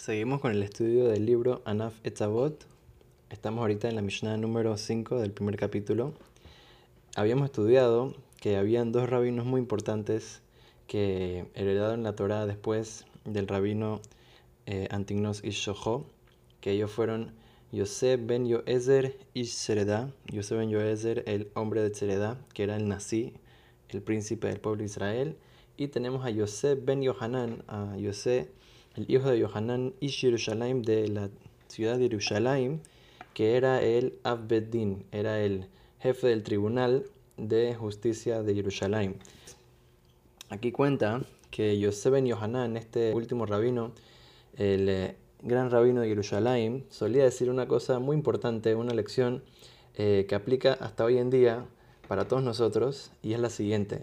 Seguimos con el estudio del libro Anaf Etzavot. Estamos ahorita en la Mishnah número 5 del primer capítulo. Habíamos estudiado que habían dos rabinos muy importantes que heredaron la Torah después del rabino eh, Antignos Ishojo, que ellos fueron Yosef ben Yoezer Ish Yosef ben Yoezer, el hombre de Sereda, que era el nazi, el príncipe del pueblo de Israel, y tenemos a Yosef ben Yohanan, a Yosef, el hijo de Yohanan Ish Yerushalayim de la ciudad de Yerushalayim, que era el Abbeddin, era el jefe del tribunal de justicia de Jerusalén. Aquí cuenta que Yosef ben Yohanan, este último rabino, el eh, gran rabino de Jerusalén, solía decir una cosa muy importante, una lección eh, que aplica hasta hoy en día para todos nosotros, y es la siguiente.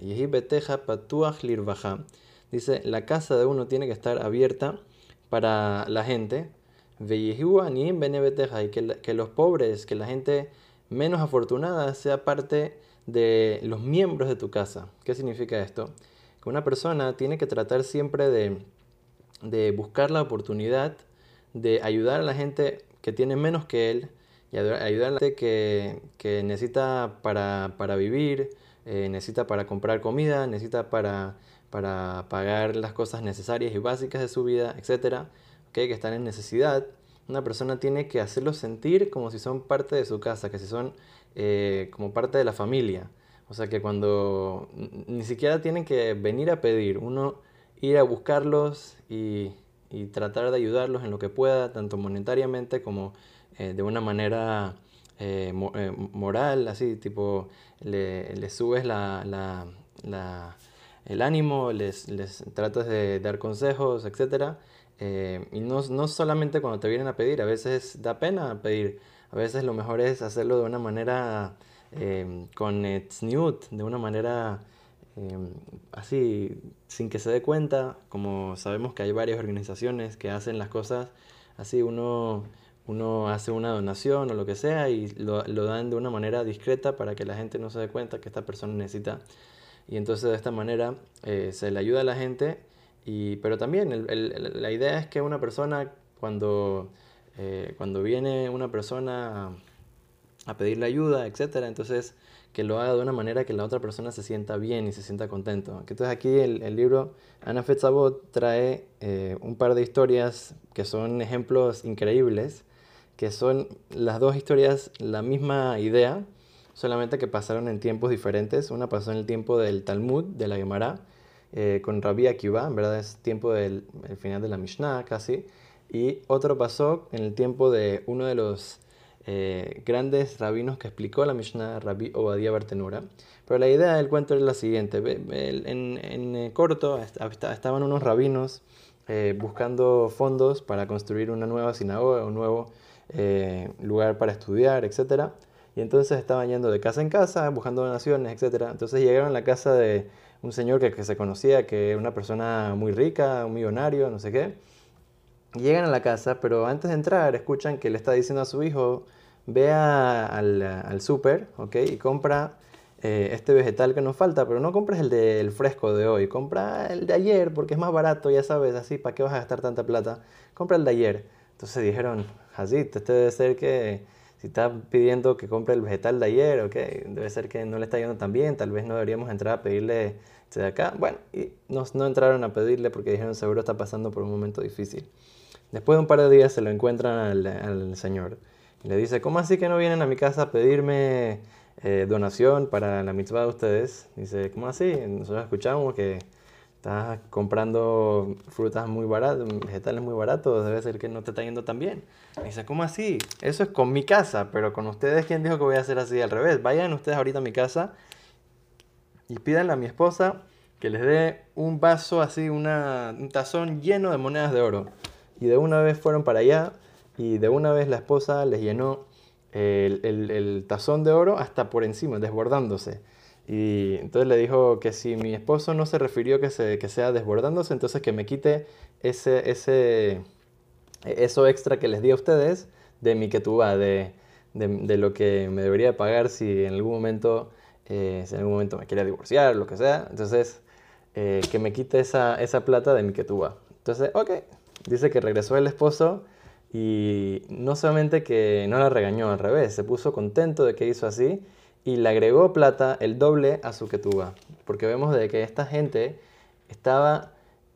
Dice, la casa de uno tiene que estar abierta para la gente, y que, que los pobres, que la gente menos afortunada sea parte de los miembros de tu casa. ¿Qué significa esto? Que una persona tiene que tratar siempre de, buscar la oportunidad de ayudar a la gente que tiene menos que él y ayudar a la gente que, necesita para, vivir, eh, necesita para comprar comida, necesita para, para pagar las cosas necesarias y básicas de su vida, etc. que están en necesidad. Una persona tiene que hacerlo sentir como si son parte de su casa, que si son eh, como parte de la familia. O sea que cuando ni siquiera tienen que venir a pedir, uno ir a buscarlos y, tratar de ayudarlos en lo que pueda, tanto monetariamente como eh, de una manera eh, moral, así, tipo, le, subes la, el ánimo, les, les, tratas de dar consejos, etc. y no, no solamente cuando te vienen a pedir, a veces da pena pedir a veces lo mejor es hacerlo de una manera em, con tzniut, de una manera em, así, sin que se dé cuenta, como sabemos que hay varias organizaciones que hacen las cosas así, uno, uno hace una donación o lo que sea y lo, dan de una manera discreta para que la gente no se dé cuenta que esta persona necesita. Y entonces de esta manera eh, se le ayuda a la gente, y, pero también la idea es que una persona cuando eh, cuando viene una persona a, pedirle ayuda, etc., entonces que lo haga de una manera que la otra persona se sienta bien y se sienta contento. Entonces aquí el, libro Ana Fetzabot trae eh, un par de historias que son ejemplos increíbles, que son las dos historias la misma idea, solamente que pasaron en tiempos diferentes. Una pasó en el tiempo del Talmud, de la Gemara, eh, con Rabbi Akiva, en verdad es tiempo del final de la Mishnah casi, y otro pasó en el tiempo de uno de los eh, grandes rabinos que explicó la Mishnah, Rabbi Obadiah Bartenura. Pero la idea del cuento es la siguiente. En, en eh, corto estaban unos rabinos buscando fondos para construir una nueva sinagoga, un nuevo lugar para estudiar, etc. Y entonces estaban yendo de casa en casa, buscando donaciones, etc. Entonces llegaron a la casa de un señor que, que se conocía, que era una persona muy rica, un millonario, no sé qué. Llegan a la casa, pero antes de entrar escuchan que le está diciendo a su hijo, ve al, al súper, ¿ok? Y compra eh, este vegetal que nos falta, pero no compres el del fresco de hoy, compra el de ayer porque es más barato, ya sabes, así, ¿para qué vas a gastar tanta plata? Compra el de ayer. Entonces dijeron, así, este debe ser que si está pidiendo que compre el vegetal de ayer, ¿ok? Debe ser que no le está yendo tan bien, tal vez no deberíamos entrar a pedirle este de acá. Bueno, y no, entraron a pedirle porque dijeron, seguro está pasando por un momento difícil. Después de un par de días se lo encuentran al, señor y le dice, ¿cómo así que no vienen a mi casa a pedirme eh, donación para la mitzvah de ustedes? Dice, ¿cómo así? Nosotros escuchamos que estás comprando frutas muy baratas, vegetales muy baratos, debe ser que no te está yendo tan bien. Dice, ¿cómo así? Eso es con mi casa, pero con ustedes, ¿quién dijo que voy a hacer así al revés? Vayan ustedes ahorita a mi casa y pídanle a mi esposa que les dé un vaso así, una, un tazón lleno de monedas de oro. Y de una vez fueron para allá y de una vez la esposa les llenó el, tazón de oro hasta por encima, desbordándose. Y entonces le dijo que si mi esposo no se refirió que, se, que sea desbordándose, entonces que me quite ese, ese, eso extra que les di a ustedes de mi que de, de, de lo que me debería pagar si en algún momento, eh, si en algún momento me quiere divorciar, lo que sea. Entonces, eh, que me quite esa, esa plata de mi que Entonces, ok, dice que regresó el esposo y no solamente que no la regañó, al revés, se puso contento de que hizo así y le agregó plata el doble a su ketuba. Porque vemos de que esta gente estaba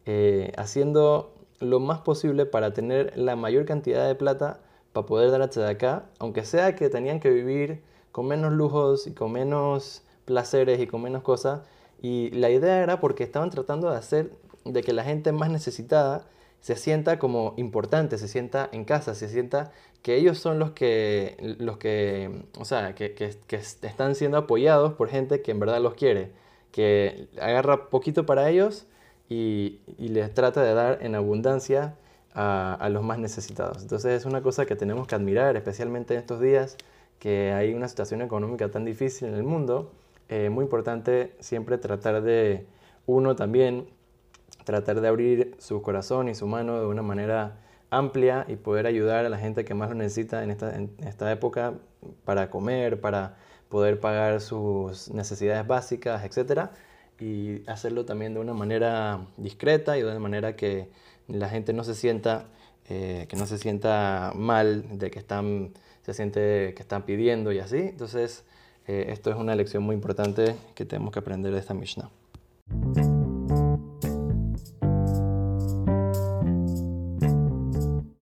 eh, haciendo lo más posible para tener la mayor cantidad de plata para poder dar a acá, aunque sea que tenían que vivir con menos lujos y con menos placeres y con menos cosas. Y la idea era porque estaban tratando de hacer de que la gente más necesitada se sienta como importante, se sienta en casa, se sienta que ellos son los que, los que o sea, que, que, están siendo apoyados por gente que en verdad los quiere, que agarra poquito para ellos y, les trata de dar en abundancia a, los más necesitados. Entonces es una cosa que tenemos que admirar, especialmente en estos días que hay una situación económica tan difícil en el mundo. Eh, muy importante siempre tratar de, uno también, tratar de abrir su corazón y su mano de una manera amplia y poder ayudar a la gente que más lo necesita en esta, esta época para comer, para poder pagar sus necesidades básicas, etcétera y hacerlo también de una manera discreta y de una manera que la gente no se sienta eh, que no se sienta mal de que están se siente que están pidiendo y así. Entonces eh, esto es una lección muy importante que tenemos que aprender de esta Mishnah